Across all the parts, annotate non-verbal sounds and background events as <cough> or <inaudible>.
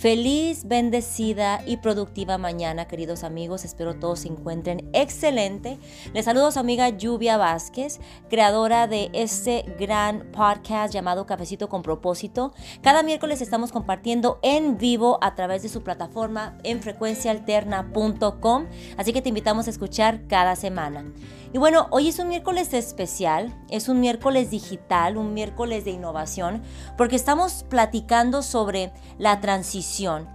Feliz, bendecida y productiva mañana, queridos amigos. Espero todos se encuentren excelente. Les saludo a su amiga Lluvia Vázquez, creadora de este gran podcast llamado Cafecito con propósito. Cada miércoles estamos compartiendo en vivo a través de su plataforma en frecuenciaalterna.com. Así que te invitamos a escuchar cada semana. Y bueno, hoy es un miércoles especial, es un miércoles digital, un miércoles de innovación, porque estamos platicando sobre la transición.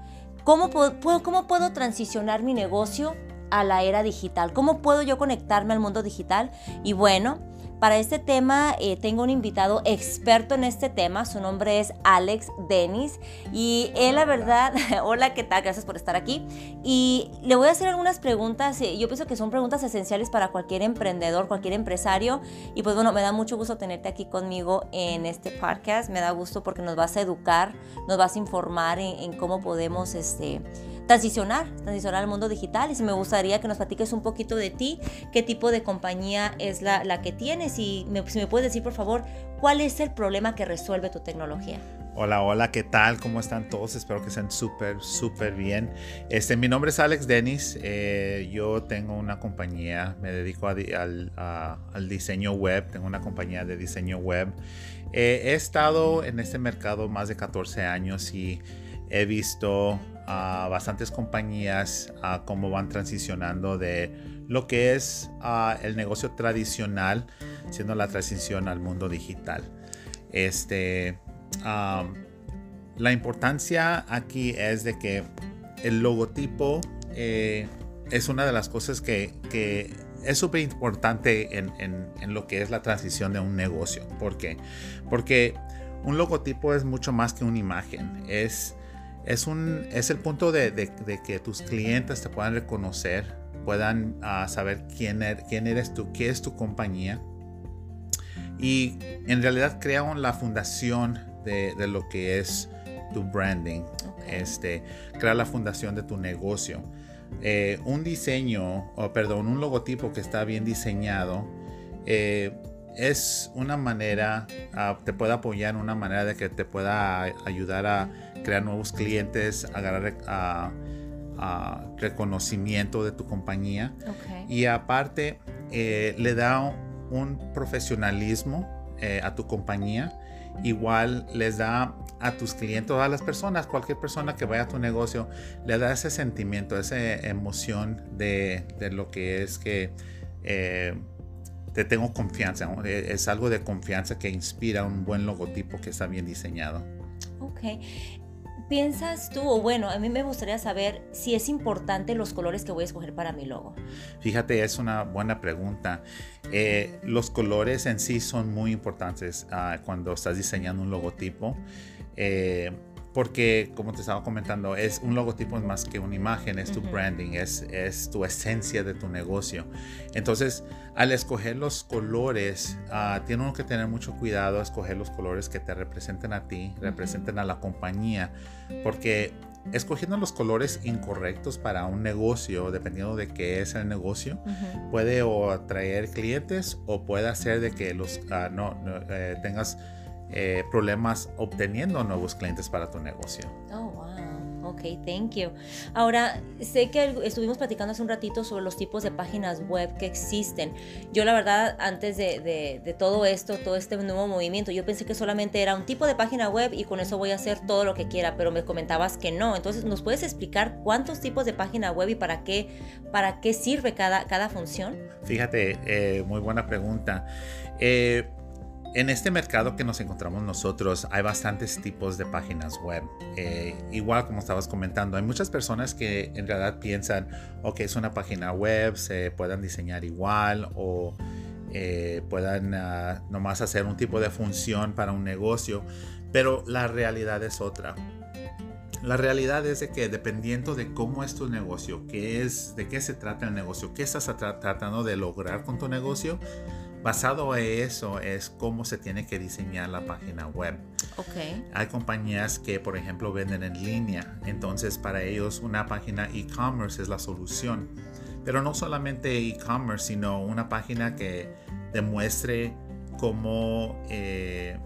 ¿Cómo puedo, transicionar mi negocio a la era digital? ¿Cómo puedo yo conectarme al mundo digital? Y bueno, para este tema eh, tengo un invitado experto en este tema, su nombre es Alex Dennis y él la verdad, <laughs> hola, ¿qué tal? Gracias por estar aquí. Y le voy a hacer algunas preguntas, eh, yo pienso que son preguntas esenciales para cualquier emprendedor, cualquier empresario y pues bueno, me da mucho gusto tenerte aquí conmigo en este podcast, me da gusto porque nos vas a educar, nos vas a informar en, en cómo podemos este transicionar, transicionar al mundo digital. Y si me gustaría que nos platiques un poquito de ti, qué tipo de compañía es la, que tienes y me, si me puedes decir, por favor, cuál es el problema que resuelve tu tecnología. Hola, hola, ¿qué tal? ¿Cómo están todos? Espero que estén súper, súper bien. Este, mi nombre es Alex Dennis. Eh, yo tengo una compañía, me dedico a, al, al, diseño web, tengo una compañía de diseño web. Eh, he estado en este mercado más de 14 años y he visto a bastantes compañías a cómo van transicionando de lo que es el negocio tradicional, siendo la transición al mundo digital. Este, la importancia aquí es de que el logotipo eh, es una de las cosas que, es súper importante en, en, lo que es la transición de un negocio. ¿Por qué? Porque un logotipo es mucho más que una imagen. Es es, un, es el punto de, que tus clientes te puedan reconocer, puedan ah, saber quién, er, quién eres tú, qué es tu compañía. Y en realidad crea la fundación de, lo que es tu branding. Este, crea la fundación de tu negocio. Eh, un diseño, o perdón, un logotipo que está bien diseñado, eh, es una manera, ah, te puede apoyar, una manera de que te pueda ayudar a crear nuevos clientes, agarrar a, reconocimiento de tu compañía. Y aparte, eh, le da un profesionalismo eh, a tu compañía. Igual les da a tus clientes, a las personas, cualquier persona que vaya a tu negocio, le da ese sentimiento, esa emoción de, lo que es que eh, te tengo confianza. Es algo de confianza que inspira un buen logotipo que está bien diseñado. Ok. ¿Piensas tú, o bueno, a mí me gustaría saber si es importante los colores que voy a escoger para mi logo? Fíjate, es una buena pregunta. Eh, los colores en sí son muy importantes uh, cuando estás diseñando un logotipo. Eh, porque como te estaba comentando, es un logotipo más que una imagen, es tu branding, es, es, tu esencia de tu negocio. Entonces, al escoger los colores, uh, tiene uno que tener mucho cuidado a escoger los colores que te representen a ti, representen a la compañía, porque escogiendo los colores incorrectos para un negocio, dependiendo de qué es el negocio, puede o atraer clientes o puede hacer de que los uh, no, eh, tengas eh, problemas obteniendo nuevos clientes para tu negocio. Oh, wow. Ok, thank you. Ahora, sé que estuvimos platicando hace un ratito sobre los tipos de páginas web que existen. Yo la verdad, antes de, de, todo esto, todo este nuevo movimiento, yo pensé que solamente era un tipo de página web y con eso voy a hacer todo lo que quiera, pero me comentabas que no. Entonces, ¿nos puedes explicar cuántos tipos de página web y para qué, para qué sirve cada, cada función? Fíjate, eh, muy buena pregunta. Eh, en este mercado que nos encontramos nosotros hay bastantes tipos de páginas web. Eh, igual como estabas comentando, hay muchas personas que en realidad piensan, ok, es una página web, se puedan diseñar igual o eh, puedan uh, nomás hacer un tipo de función para un negocio, pero la realidad es otra. La realidad es de que dependiendo de cómo es tu negocio, qué es, de qué se trata el negocio, qué estás tratando de lograr con tu negocio, Basado en eso es cómo se tiene que diseñar la página web. Okay. Hay compañías que, por ejemplo, venden en línea, entonces para ellos una página e-commerce es la solución. Pero no solamente e-commerce, sino una página que demuestre cómo eh,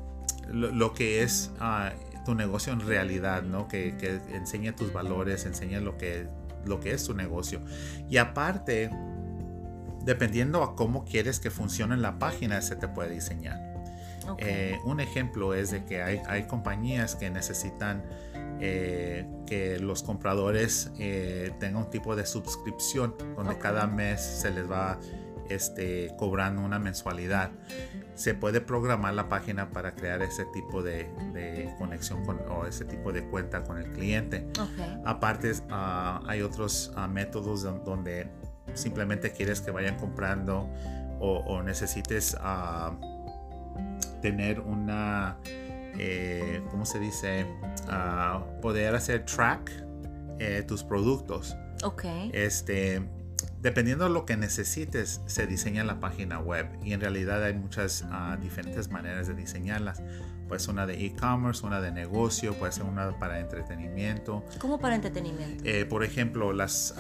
lo, que es ah, tu negocio en realidad, ¿no? Que, que enseñe tus valores, enseñe lo que, lo que es tu negocio. Y aparte, dependiendo a cómo quieres que funcione la página, se te puede diseñar. Eh, un ejemplo es de que hay, hay compañías que necesitan eh, que los compradores eh, tengan un tipo de suscripción donde cada mes se les va este, cobrando una mensualidad. Se puede programar la página para crear ese tipo de, conexión con, o ese tipo de cuenta con el cliente. Aparte, ah, hay otros ah, métodos donde simplemente quieres que vayan comprando o, necesites ah, tener una, eh, ¿cómo se dice? poder hacer track eh, tus productos. Ok. Este, dependiendo de lo que necesites, se diseña la página web y en realidad hay muchas ah, diferentes maneras de diseñarlas. Puede ser una de e-commerce, una de negocio, puede ser una para entretenimiento. ¿Cómo para entretenimiento? Eh, por ejemplo, las,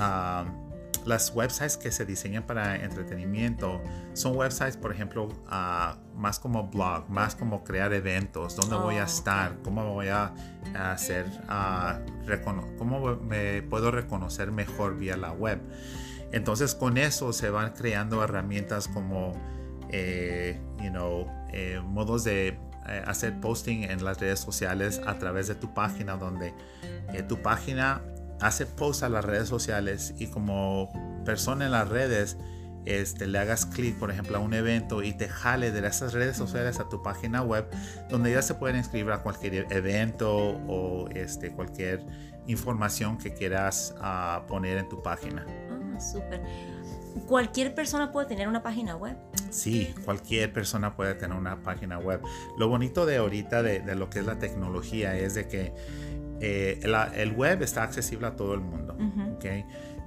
las websites que se diseñan para entretenimiento son websites, por ejemplo, ah, más como blog, más como crear eventos, dónde voy a oh, estar, cómo voy a, hacer, cómo me puedo reconocer mejor vía la web. Entonces con eso se van creando herramientas como, eh, you know, eh, modos de eh, hacer posting en las redes sociales a través de tu página, donde tu página hace post a las redes sociales y como persona en las redes, este, le hagas clic, por ejemplo, a un evento y te jale de esas redes sociales a tu página web, donde ya se pueden inscribir a cualquier evento o este, cualquier información que quieras ah, poner en tu página súper. ¿Cualquier persona puede tener una página web? Sí, cualquier persona puede tener una página web. Lo bonito de ahorita de, lo que es la tecnología es de que eh, el web está accesible a todo el mundo.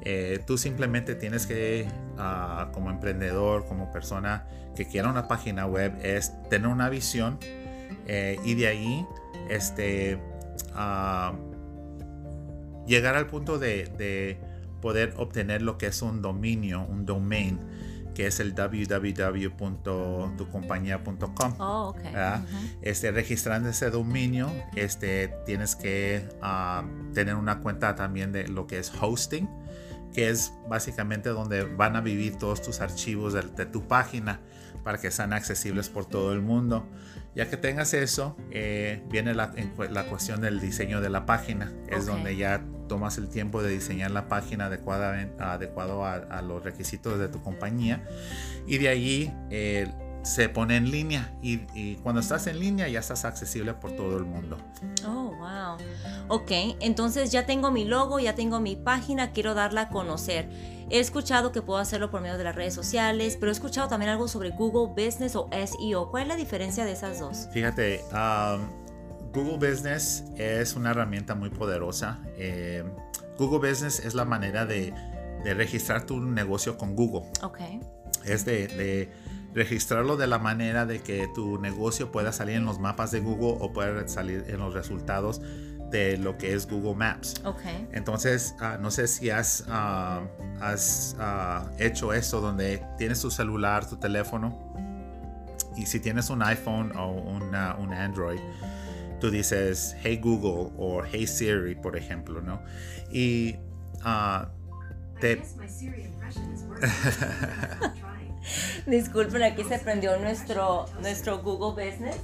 Eh, tú simplemente tienes que, ah, como emprendedor, como persona que quiera una página web, es tener una visión eh, y de ahí este, ah, llegar al punto de poder obtener lo que es un dominio, un domain, que es el www.tucompañía.com. Oh, este, registrando ese dominio, este, tienes que ah, tener una cuenta también de lo que es hosting, que es básicamente donde van a vivir todos tus archivos de, tu página para que sean accesibles por todo el mundo. Ya que tengas eso, eh, viene la, la, cuestión del diseño de la página. Es donde ya tomas el tiempo de diseñar la página adecuada, adecuado a, los requisitos de tu compañía y de allí eh, se pone en línea y, cuando estás en línea ya estás accesible por todo el mundo. Oh, wow. Ok, entonces ya tengo mi logo, ya tengo mi página, quiero darla a conocer. He escuchado que puedo hacerlo por medio de las redes sociales, pero he escuchado también algo sobre Google Business o SEO. ¿Cuál es la diferencia de esas dos? Fíjate, um, Google Business es una herramienta muy poderosa. Eh, Google Business es la manera de, registrar tu negocio con Google. Ok. Es de, registrarlo de la manera de que tu negocio pueda salir en los mapas de Google o pueda salir en los resultados de lo que es Google Maps. Okay. Entonces, ah, no sé si has, ah, has ah, hecho esto donde tienes tu celular, tu teléfono, y si tienes un iPhone o una, un Android, tú dices Hey Google o Hey Siri, por ejemplo, ¿no? Y uh, te... <laughs> <laughs> Disculpen, aquí se prendió nuestro, nuestro Google Business.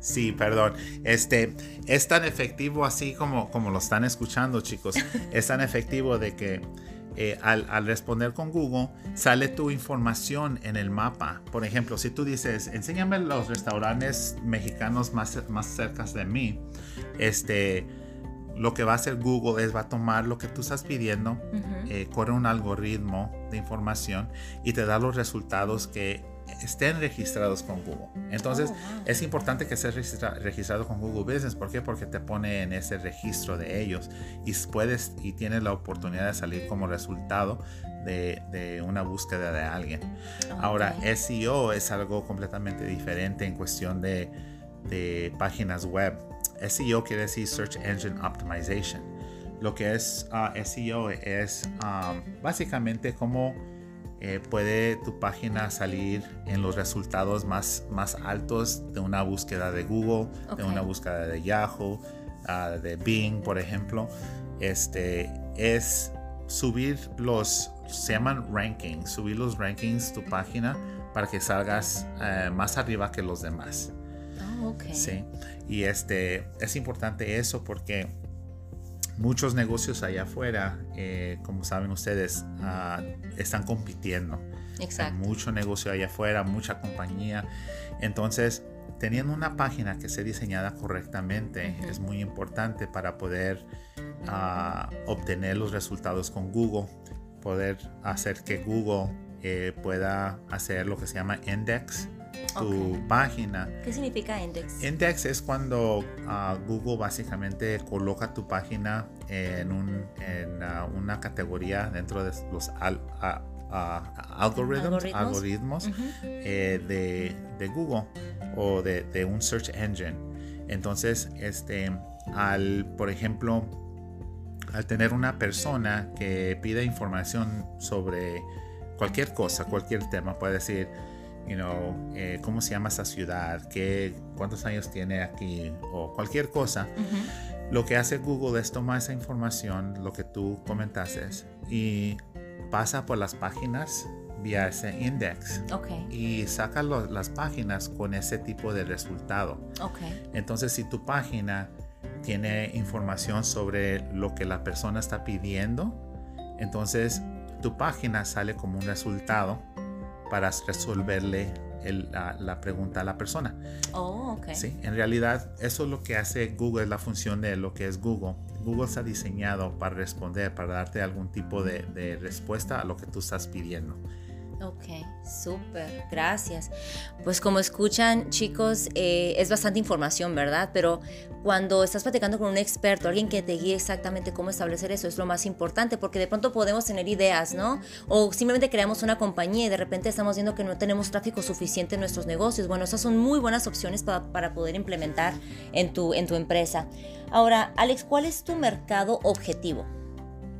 Sí, perdón. Este es tan efectivo así como, como lo están escuchando, chicos. <laughs> Es tan efectivo de que eh, al, responder con Google, sale tu información en el mapa. Por ejemplo, si tú dices, enséñame los restaurantes mexicanos más, más cerca de mí, este, lo que va a hacer Google es va a tomar lo que tú estás pidiendo, eh, corre un algoritmo de información y te da los resultados que estén registrados con Google. Entonces, oh, es importante que estés registrado con Google Business. ¿Por qué? Porque te pone en ese registro de ellos y puedes y tienes la oportunidad de salir como resultado de, una búsqueda de alguien. Ahora, SEO es algo completamente diferente en cuestión de, páginas web. SEO quiere decir Search Engine Optimization. Lo que es ah, SEO es ah, básicamente como eh, puede tu página salir en los resultados más, más altos de una búsqueda de Google, de una búsqueda de Yahoo, ah, de Bing, por ejemplo. Este es subir los, se llaman rankings, subir los rankings tu página para que salgas eh, más arriba que los demás. Oh, Sí, y este, es importante eso porque muchos negocios allá afuera, eh, como saben ustedes, ah, están compitiendo. Exacto. Hay mucho negocio allá afuera, mucha compañía. Entonces, teniendo una página que esté diseñada correctamente es muy importante para poder ah, obtener los resultados con Google, poder hacer que Google eh, pueda hacer lo que se llama index tu página. ¿Qué significa index? Index es cuando ah, Google básicamente coloca tu página en, un, en ah, una categoría dentro de los algoritmos, eh, de, de, Google o de, de, un search engine. Entonces, este, al, por ejemplo, al tener una persona que pide información sobre cualquier cosa, cualquier tema, puede decir, you know, eh, cómo se llama esa ciudad, qué, cuántos años tiene aquí o cualquier cosa. Lo que hace Google es tomar esa información, lo que tú comentaste, y pasa por las páginas vía ese index okay. y saca las páginas con ese tipo de resultado. Okay. Entonces, si tu página tiene información sobre lo que la persona está pidiendo, entonces tu página sale como un resultado para resolverle la, pregunta a la persona. Oh, ok. Sí, en realidad eso es lo que hace Google, es la función de lo que es Google. Google está diseñado para responder, para darte algún tipo de, de respuesta a lo que tú estás pidiendo. Ok, súper, gracias. Pues como escuchan chicos, eh, es bastante información, ¿verdad? Pero cuando estás platicando con un experto, alguien que te guíe exactamente cómo establecer eso, es lo más importante, porque de pronto podemos tener ideas, ¿no? O simplemente creamos una compañía y de repente estamos viendo que no tenemos tráfico suficiente en nuestros negocios. Bueno, esas son muy buenas opciones para, para poder implementar en tu, en tu empresa. Ahora, Alex, ¿cuál es tu mercado objetivo?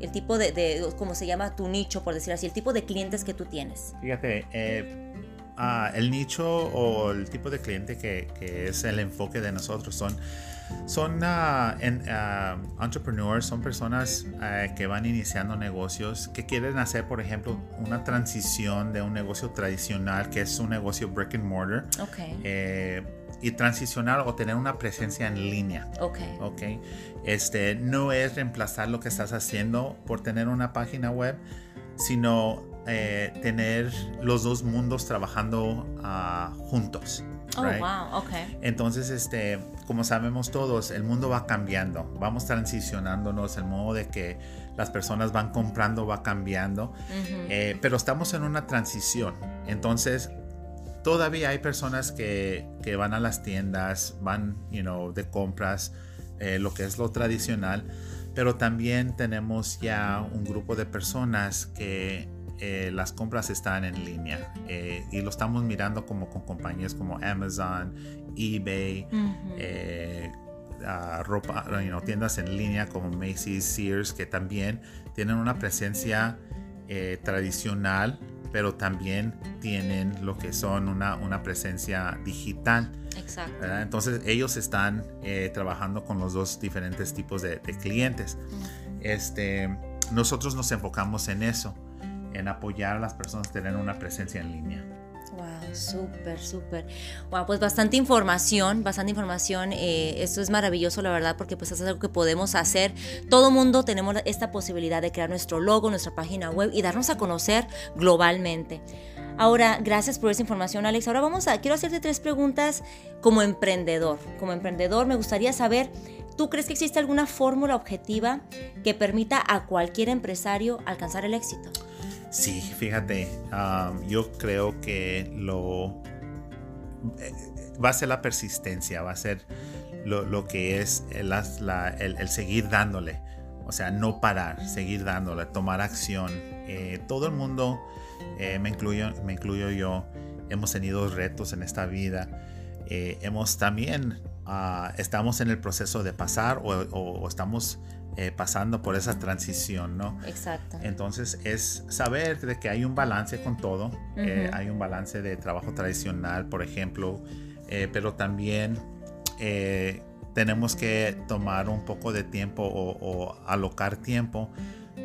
El tipo de, de, como se llama tu nicho, por decir así, el tipo de clientes que tú tienes? Fíjate, eh, ah, el nicho o el tipo de cliente que, que, es el enfoque de nosotros son, son uh, en, uh, entrepreneurs, son personas uh, que van iniciando negocios, que quieren hacer, por ejemplo, una transición de un negocio tradicional, que es un negocio brick and mortar. Okay. Eh, y transicionar o tener una presencia en línea. Ok. Ok. Este, no es reemplazar lo que estás haciendo por tener una página web, sino eh, tener los dos mundos trabajando uh, juntos. Oh, wow, ok. Entonces, este, como sabemos todos, el mundo va cambiando, vamos transicionándonos, el modo de que las personas van comprando va cambiando, uh -huh. eh, pero estamos en una transición. Entonces, todavía hay personas que, que, van a las tiendas, van, you know, de compras, eh, lo que es lo tradicional, pero también tenemos ya un grupo de personas que eh, las compras están en línea eh, y lo estamos mirando como con compañías como Amazon, eBay, uh -huh. uh, ropa, you know, tiendas en línea como Macy's, Sears, que también tienen una presencia tradicional pero también tienen lo que son una, una presencia digital. Exacto. ¿verdad? Entonces ellos están eh, trabajando con los dos diferentes tipos de, de clientes. Este, nosotros nos enfocamos en eso, en apoyar a las personas a tener una presencia en línea. Wow, súper, súper. Wow, pues bastante información, bastante información. Eh, esto es maravilloso, la verdad, porque pues es algo que podemos hacer. Todo mundo tenemos esta posibilidad de crear nuestro logo, nuestra página web y darnos a conocer globalmente. Ahora, gracias por esa información, Alex. Ahora vamos a, quiero hacerte tres preguntas como emprendedor. Como emprendedor, me gustaría saber, ¿tú crees que existe alguna fórmula objetiva que permita a cualquier empresario alcanzar el éxito? Sí, fíjate, yo creo que lo eh, va a ser la persistencia, va a ser lo, que es el, seguir dándole, o sea, no parar, seguir dándole, tomar acción. Eh, todo el mundo, eh, me, incluyo, me incluyo yo, hemos tenido retos en esta vida, hemos también, uh, estamos en el proceso de pasar o estamos eh, pasando por esa transición, ¿no? Exacto. Entonces es saber de que hay un balance con todo, eh, hay un balance de trabajo tradicional, por ejemplo, eh, pero también tenemos que tomar un poco de tiempo o, alocar tiempo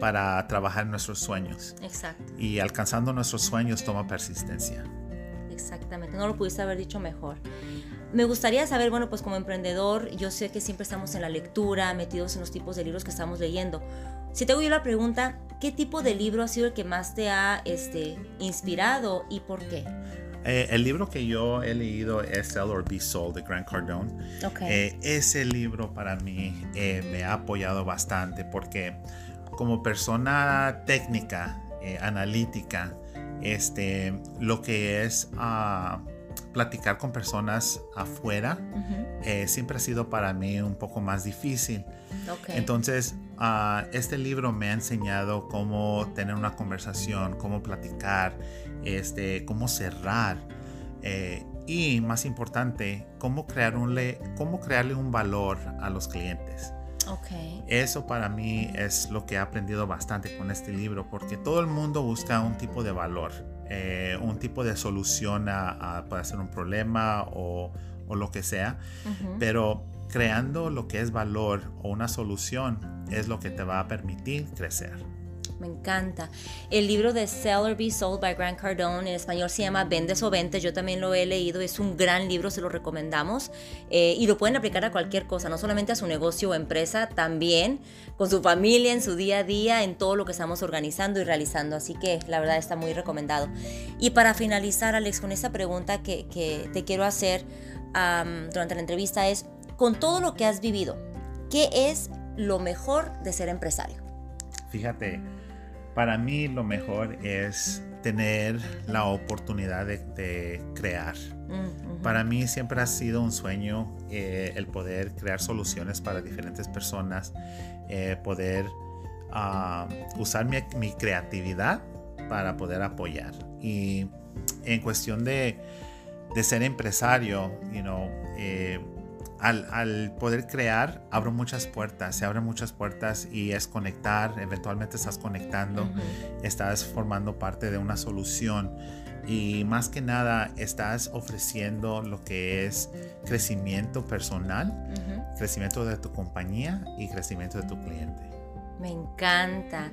para trabajar nuestros sueños. Exacto. Y alcanzando nuestros sueños toma persistencia. Exactamente, no lo pudiste haber dicho mejor. Me gustaría saber, bueno, pues como emprendedor, yo sé que siempre estamos en la lectura, metidos en los tipos de libros que estamos leyendo. Si te hago yo la pregunta, ¿qué tipo de libro ha sido el que más te ha este, inspirado y por qué? Eh, el libro que yo he leído es Sell or Be Sold de Grant Cardone. Okay. Eh, ese libro para mí eh, me ha apoyado bastante porque como persona técnica, analítica, este, lo que es... Uh, platicar con personas afuera eh, siempre ha sido para mí un poco más difícil. Entonces, ah, este libro me ha enseñado cómo tener una conversación, cómo platicar, este, cómo cerrar. Eh, y más importante, cómo, crear cómo crearle un valor a los clientes. Okay. Eso para mí es lo que he aprendido bastante con este libro, porque todo el mundo busca un tipo de valor, eh, un tipo de solución a, a ser un problema o, o lo que sea, pero creando lo que es valor o una solución es lo que te va a permitir crecer me encanta. El libro de Sell or Be Sold by Grant Cardone en español se llama Vendes o Vente. Yo también lo he leído, es un gran libro, se lo recomendamos. Eh, y lo pueden aplicar a cualquier cosa, no solamente a su negocio o empresa, también con su familia, en su día a día, en todo lo que estamos organizando y realizando. Así que la verdad está muy recomendado. Y para finalizar, Alex, con esta pregunta que, que te quiero hacer durante la entrevista es, con todo lo que has vivido, ¿qué es lo mejor de ser empresario? Fíjate, para mí lo mejor es tener la oportunidad de, crear. Mm, para mí siempre ha sido un sueño eh, el poder crear soluciones para diferentes personas, eh, poder ah, usar mi, creatividad para poder apoyar. Y en cuestión de, ser empresario, you know, eh, al, poder crear, abro muchas puertas, se abren muchas puertas y es conectar, eventualmente estás conectando, estás formando parte de una solución y más que nada estás ofreciendo lo que es crecimiento personal, crecimiento de tu compañía y crecimiento de tu cliente. Me encanta.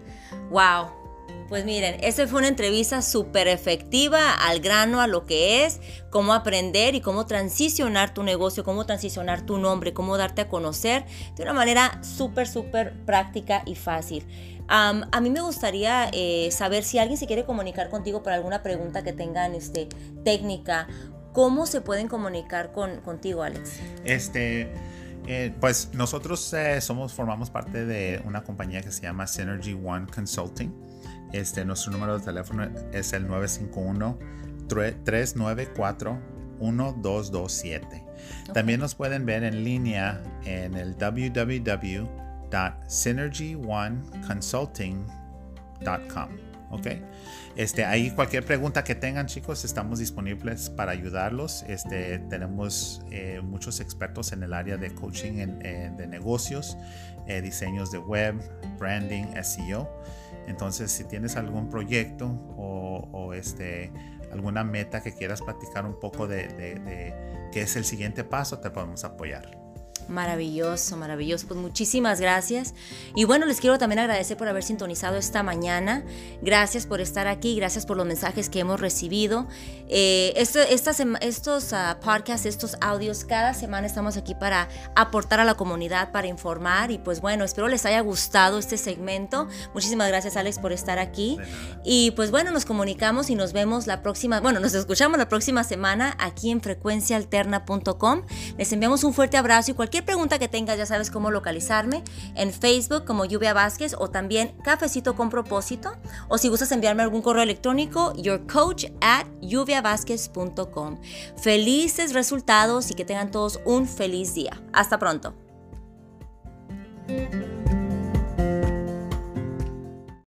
Wow. Pues miren, esta fue una entrevista súper efectiva, al grano, a lo que es, cómo aprender y cómo transicionar tu negocio, cómo transicionar tu nombre, cómo darte a conocer de una manera súper, súper práctica y fácil. a mí me gustaría eh, saber si alguien se quiere comunicar contigo por alguna pregunta que tengan este, técnica, ¿cómo se pueden comunicar con, contigo, Alex? Este... Eh, pues nosotros eh, somos, formamos parte de una compañía que se llama Synergy One Consulting. Este, nuestro número de teléfono es el 951-394-1227. También nos pueden ver en línea en el www.synergyoneconsulting.com. ¿ok? Este, ahí cualquier pregunta que tengan chicos, estamos disponibles para ayudarlos. Este, tenemos eh, muchos expertos en el área de coaching de negocios, eh, diseños de web, branding, SEO. Entonces, si tienes algún proyecto o, este, alguna meta que quieras platicar un poco de, de qué es el siguiente paso, te podemos apoyar. Maravilloso, maravilloso. Pues muchísimas gracias. Y bueno, les quiero también agradecer por haber sintonizado esta mañana. Gracias por estar aquí, gracias por los mensajes que hemos recibido. Eh, estos uh, podcasts, estos audios, cada semana estamos aquí para aportar a la comunidad, para informar. Y pues bueno, espero les haya gustado este segmento. Muchísimas gracias, Alex, por estar aquí. Y pues bueno, nos comunicamos y nos vemos la próxima, bueno, nos escuchamos la próxima semana aquí en frecuenciaalterna.com. Les enviamos un fuerte abrazo y cualquier Cualquier pregunta que tengas ya sabes cómo localizarme en Facebook como Lluvia Vázquez o también Cafecito con Propósito. O si gustas enviarme algún correo electrónico, yourcoach at lluviavázquez.com. Felices resultados y que tengan todos un feliz día. Hasta pronto.